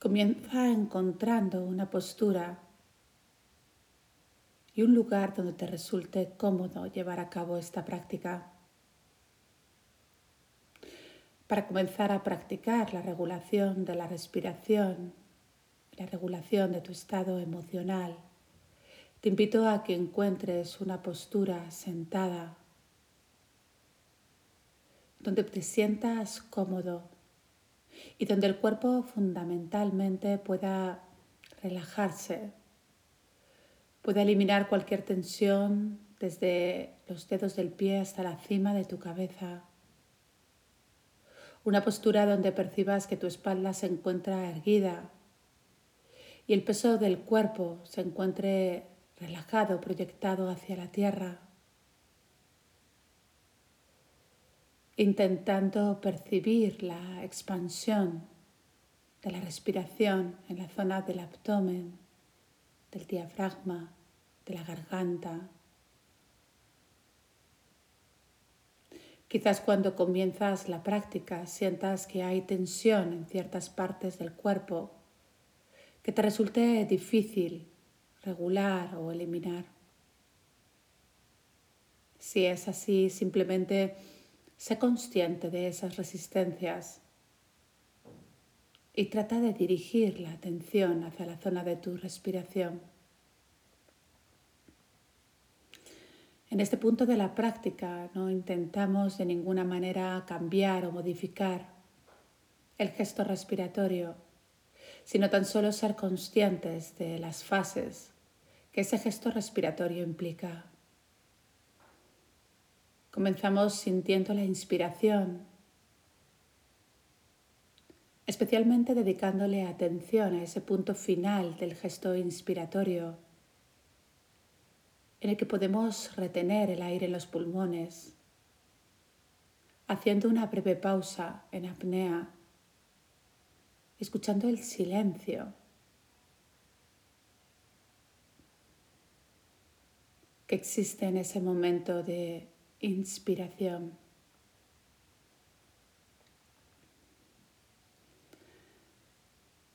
Comienza encontrando una postura y un lugar donde te resulte cómodo llevar a cabo esta práctica. Para comenzar a practicar la regulación de la respiración, la regulación de tu estado emocional, te invito a que encuentres una postura sentada donde te sientas cómodo y donde el cuerpo fundamentalmente pueda relajarse, pueda eliminar cualquier tensión desde los dedos del pie hasta la cima de tu cabeza. Una postura donde percibas que tu espalda se encuentra erguida y el peso del cuerpo se encuentre relajado, proyectado hacia la tierra. Intentando percibir la expansión de la respiración en la zona del abdomen, del diafragma, de la garganta. Quizás cuando comienzas la práctica sientas que hay tensión en ciertas partes del cuerpo que te resulte difícil regular o eliminar. Si es así, simplemente Sé consciente de esas resistencias y trata de dirigir la atención hacia la zona de tu respiración. En este punto de la práctica no intentamos de ninguna manera cambiar o modificar el gesto respiratorio, sino tan solo ser conscientes de las fases que ese gesto respiratorio implica. Comenzamos sintiendo la inspiración, especialmente dedicándole atención a ese punto final del gesto inspiratorio, en el que podemos retener el aire en los pulmones, haciendo una breve pausa en apnea, escuchando el silencio. que existe en ese momento de inspiración.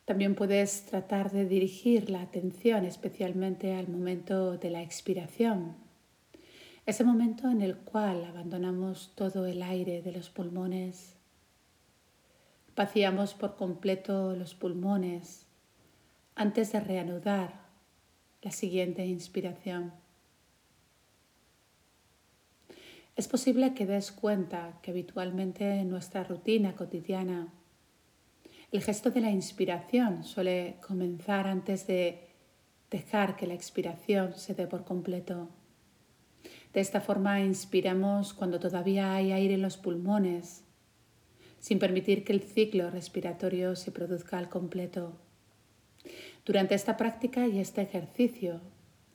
También puedes tratar de dirigir la atención especialmente al momento de la expiración, ese momento en el cual abandonamos todo el aire de los pulmones, vaciamos por completo los pulmones antes de reanudar la siguiente inspiración. Es posible que des cuenta que habitualmente en nuestra rutina cotidiana el gesto de la inspiración suele comenzar antes de dejar que la expiración se dé por completo. De esta forma inspiramos cuando todavía hay aire en los pulmones, sin permitir que el ciclo respiratorio se produzca al completo. Durante esta práctica y este ejercicio,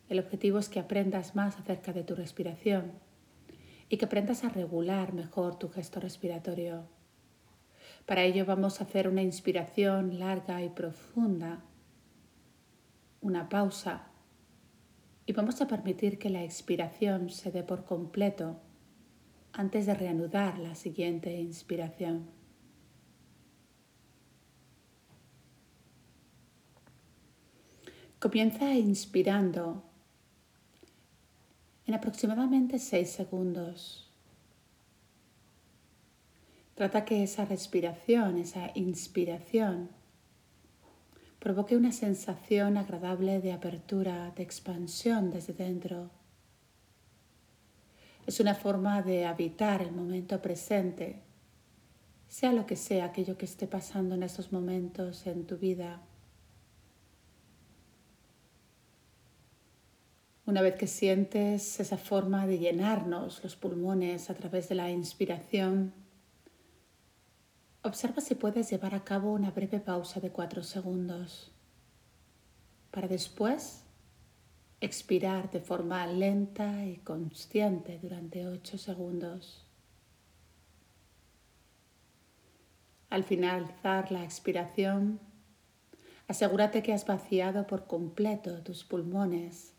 el objetivo es que aprendas más acerca de tu respiración y que aprendas a regular mejor tu gesto respiratorio. Para ello vamos a hacer una inspiración larga y profunda, una pausa y vamos a permitir que la expiración se dé por completo antes de reanudar la siguiente inspiración. Comienza inspirando en aproximadamente 6 segundos. Trata que esa respiración, esa inspiración, provoque una sensación agradable de apertura, de expansión desde dentro. Es una forma de habitar el momento presente, sea lo que sea aquello que esté pasando en estos momentos en tu vida. Una vez que sientes esa forma de llenarnos los pulmones a través de la inspiración, observa si puedes llevar a cabo una breve pausa de cuatro segundos para después expirar de forma lenta y consciente durante ocho segundos. Al finalizar la expiración, asegúrate que has vaciado por completo tus pulmones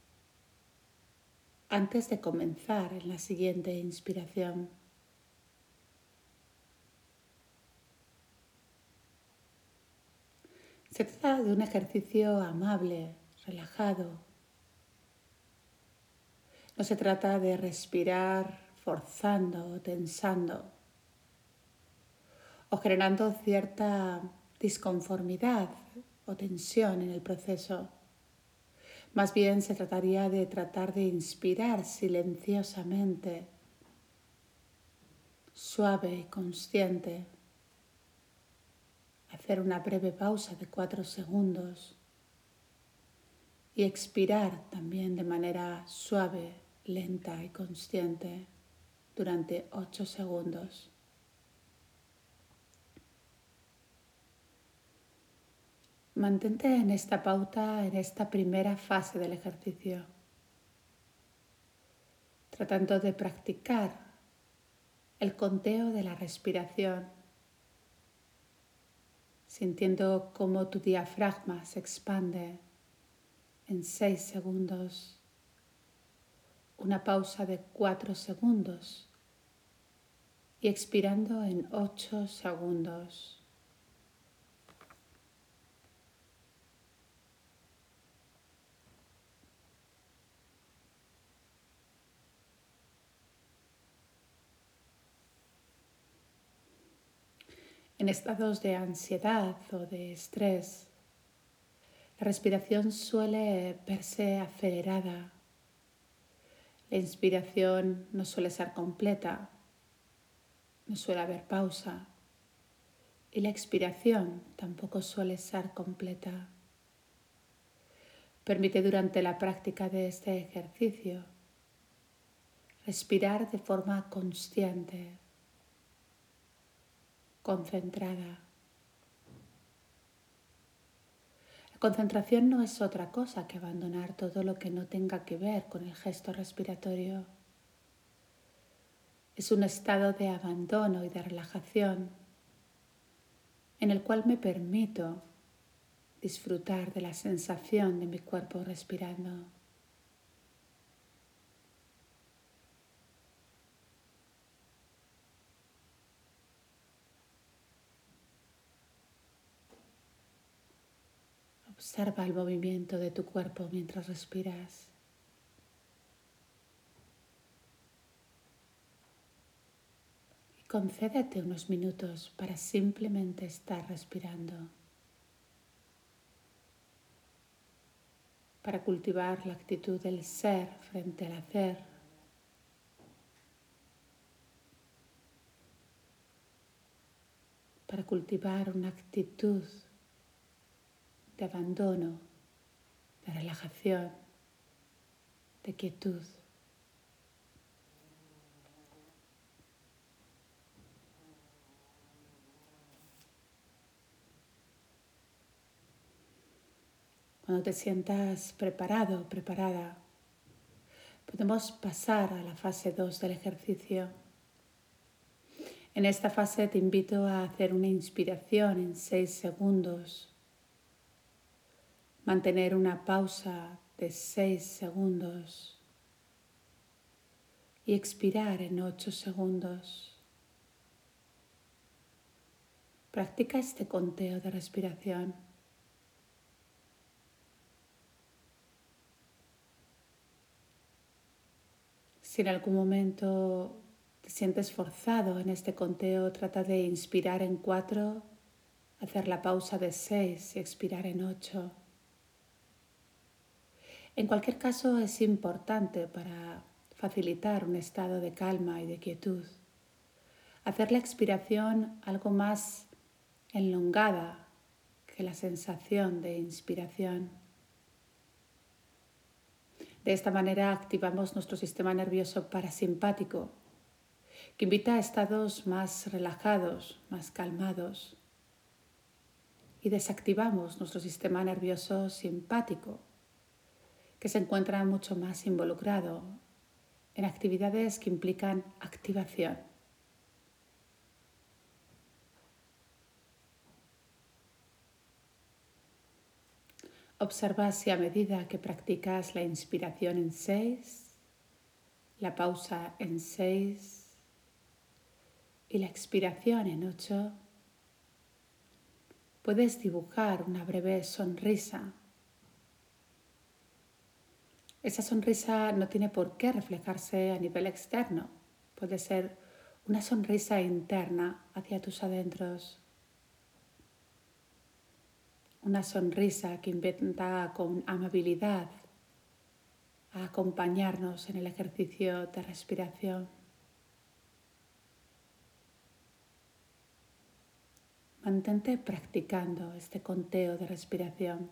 antes de comenzar en la siguiente inspiración. Se trata de un ejercicio amable, relajado. No se trata de respirar forzando o tensando o generando cierta disconformidad o tensión en el proceso. Más bien se trataría de tratar de inspirar silenciosamente, suave y consciente hacer una breve pausa de cuatro segundos y expirar también de manera suave, lenta y consciente durante ocho segundos. Mantente en esta pauta, en esta primera fase del ejercicio, tratando de practicar el conteo de la respiración sintiendo cómo tu diafragma se expande en seis segundos, una pausa de cuatro segundos y expirando en ocho segundos. En estados de ansiedad o de estrés, la respiración suele verse acelerada. La inspiración no suele ser completa, no suele haber pausa y la expiración tampoco suele ser completa. Permite durante la práctica de este ejercicio respirar de forma consciente concentrada. La concentración no es otra cosa que abandonar todo lo que no tenga que ver con el gesto respiratorio. Es un estado de abandono y de relajación en el cual me permito disfrutar de la sensación de mi cuerpo respirando. Observa el movimiento de tu cuerpo mientras respiras. Y concédete unos minutos para simplemente estar respirando. Para cultivar la actitud del ser frente al hacer. Para cultivar una actitud de abandono, de relajación, de quietud. Cuando te sientas preparado, preparada, podemos pasar a la fase 2 del ejercicio. En esta fase te invito a hacer una inspiración en 6 segundos mantener una pausa de 6 segundos y expirar en 8 segundos. Practica este conteo de respiración. Si en algún momento te sientes forzado en este conteo, trata de inspirar en 4, hacer la pausa de 6 y expirar en 8. En cualquier caso, es importante para facilitar un estado de calma y de quietud. Hacer la expiración algo más enlongada que la sensación de inspiración. De esta manera activamos nuestro sistema nervioso parasimpático, que invita a estados más relajados, más calmados. Y desactivamos nuestro sistema nervioso simpático, que se encuentra mucho más involucrado en actividades que implican activación. Observa si a medida que practicas la inspiración en 6, la pausa en 6 y la expiración en 8, puedes dibujar una breve sonrisa. Esa sonrisa no tiene por qué reflejarse a nivel externo. Puede ser una sonrisa interna hacia tus adentros. Una sonrisa que inventa con amabilidad a acompañarnos en el ejercicio de respiración. Mantente practicando este conteo de respiración.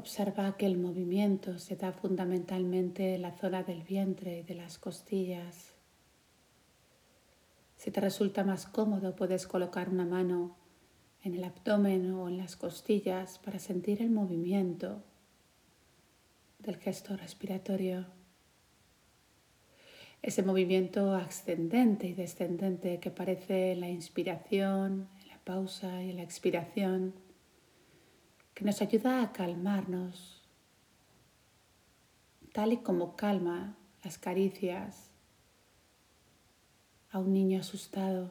Observa que el movimiento se da fundamentalmente en la zona del vientre y de las costillas. Si te resulta más cómodo, puedes colocar una mano en el abdomen o en las costillas para sentir el movimiento del gesto respiratorio. Ese movimiento ascendente y descendente que aparece en la inspiración, en la pausa y en la expiración que nos ayuda a calmarnos, tal y como calma las caricias a un niño asustado.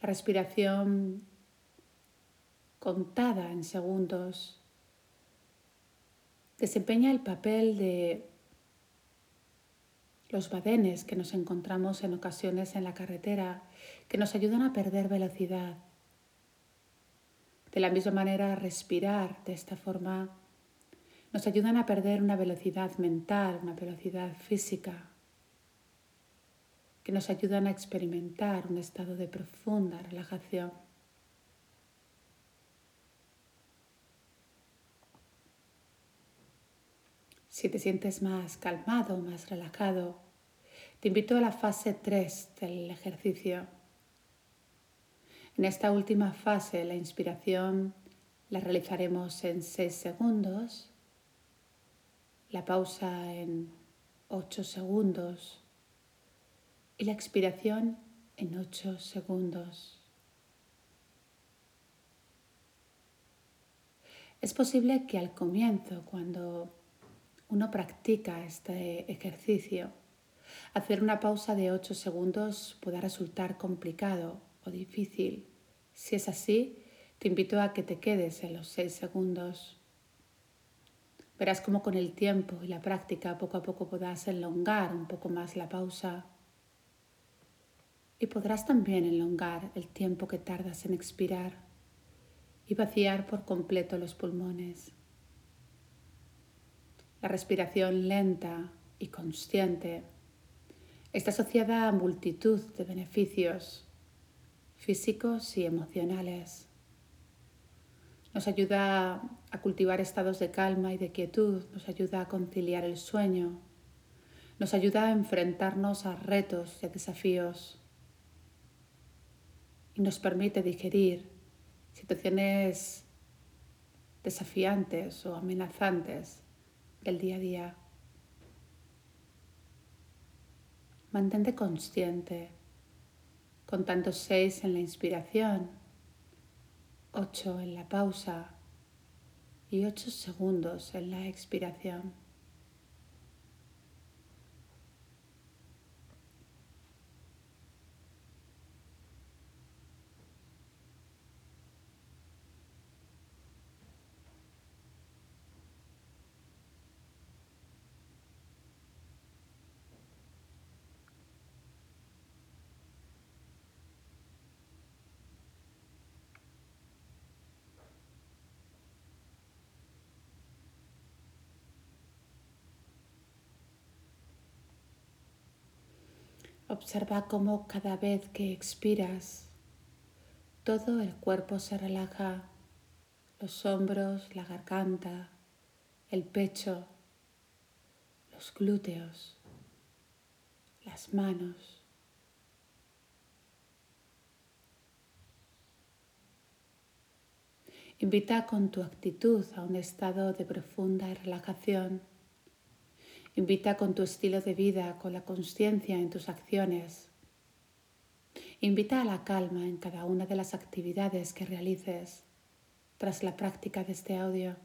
La respiración contada en segundos desempeña el papel de los badenes que nos encontramos en ocasiones en la carretera, que nos ayudan a perder velocidad. De la misma manera, respirar de esta forma nos ayudan a perder una velocidad mental, una velocidad física, que nos ayudan a experimentar un estado de profunda relajación. Si te sientes más calmado, más relajado, te invito a la fase 3 del ejercicio. En esta última fase, la inspiración la realizaremos en 6 segundos, la pausa en 8 segundos y la expiración en 8 segundos. Es posible que al comienzo, cuando uno practica este ejercicio, hacer una pausa de 8 segundos pueda resultar complicado o difícil. Si es así, te invito a que te quedes en los 6 segundos. Verás cómo con el tiempo y la práctica poco a poco podrás elongar un poco más la pausa. Y podrás también elongar el tiempo que tardas en expirar y vaciar por completo los pulmones. La respiración lenta y consciente está asociada a multitud de beneficios físicos y emocionales. Nos ayuda a cultivar estados de calma y de quietud, nos ayuda a conciliar el sueño, nos ayuda a enfrentarnos a retos y a desafíos y nos permite digerir situaciones desafiantes o amenazantes del día a día. Mantente consciente, contando seis en la inspiración, ocho en la pausa y ocho segundos en la expiración. Observa cómo cada vez que expiras, todo el cuerpo se relaja, los hombros, la garganta, el pecho, los glúteos, las manos. Invita con tu actitud a un estado de profunda relajación. Invita con tu estilo de vida, con la conciencia en tus acciones. Invita a la calma en cada una de las actividades que realices tras la práctica de este audio.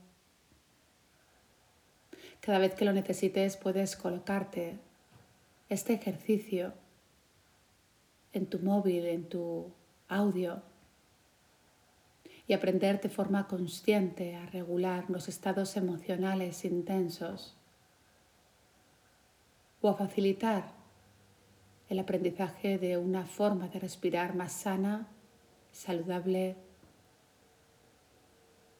Cada vez que lo necesites puedes colocarte este ejercicio en tu móvil, en tu audio y aprender de forma consciente a regular los estados emocionales intensos o a facilitar el aprendizaje de una forma de respirar más sana, saludable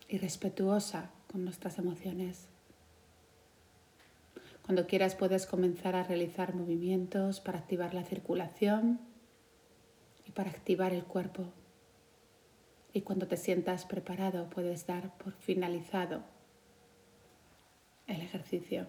y respetuosa con nuestras emociones. Cuando quieras puedes comenzar a realizar movimientos para activar la circulación y para activar el cuerpo y cuando te sientas preparado puedes dar por finalizado el ejercicio.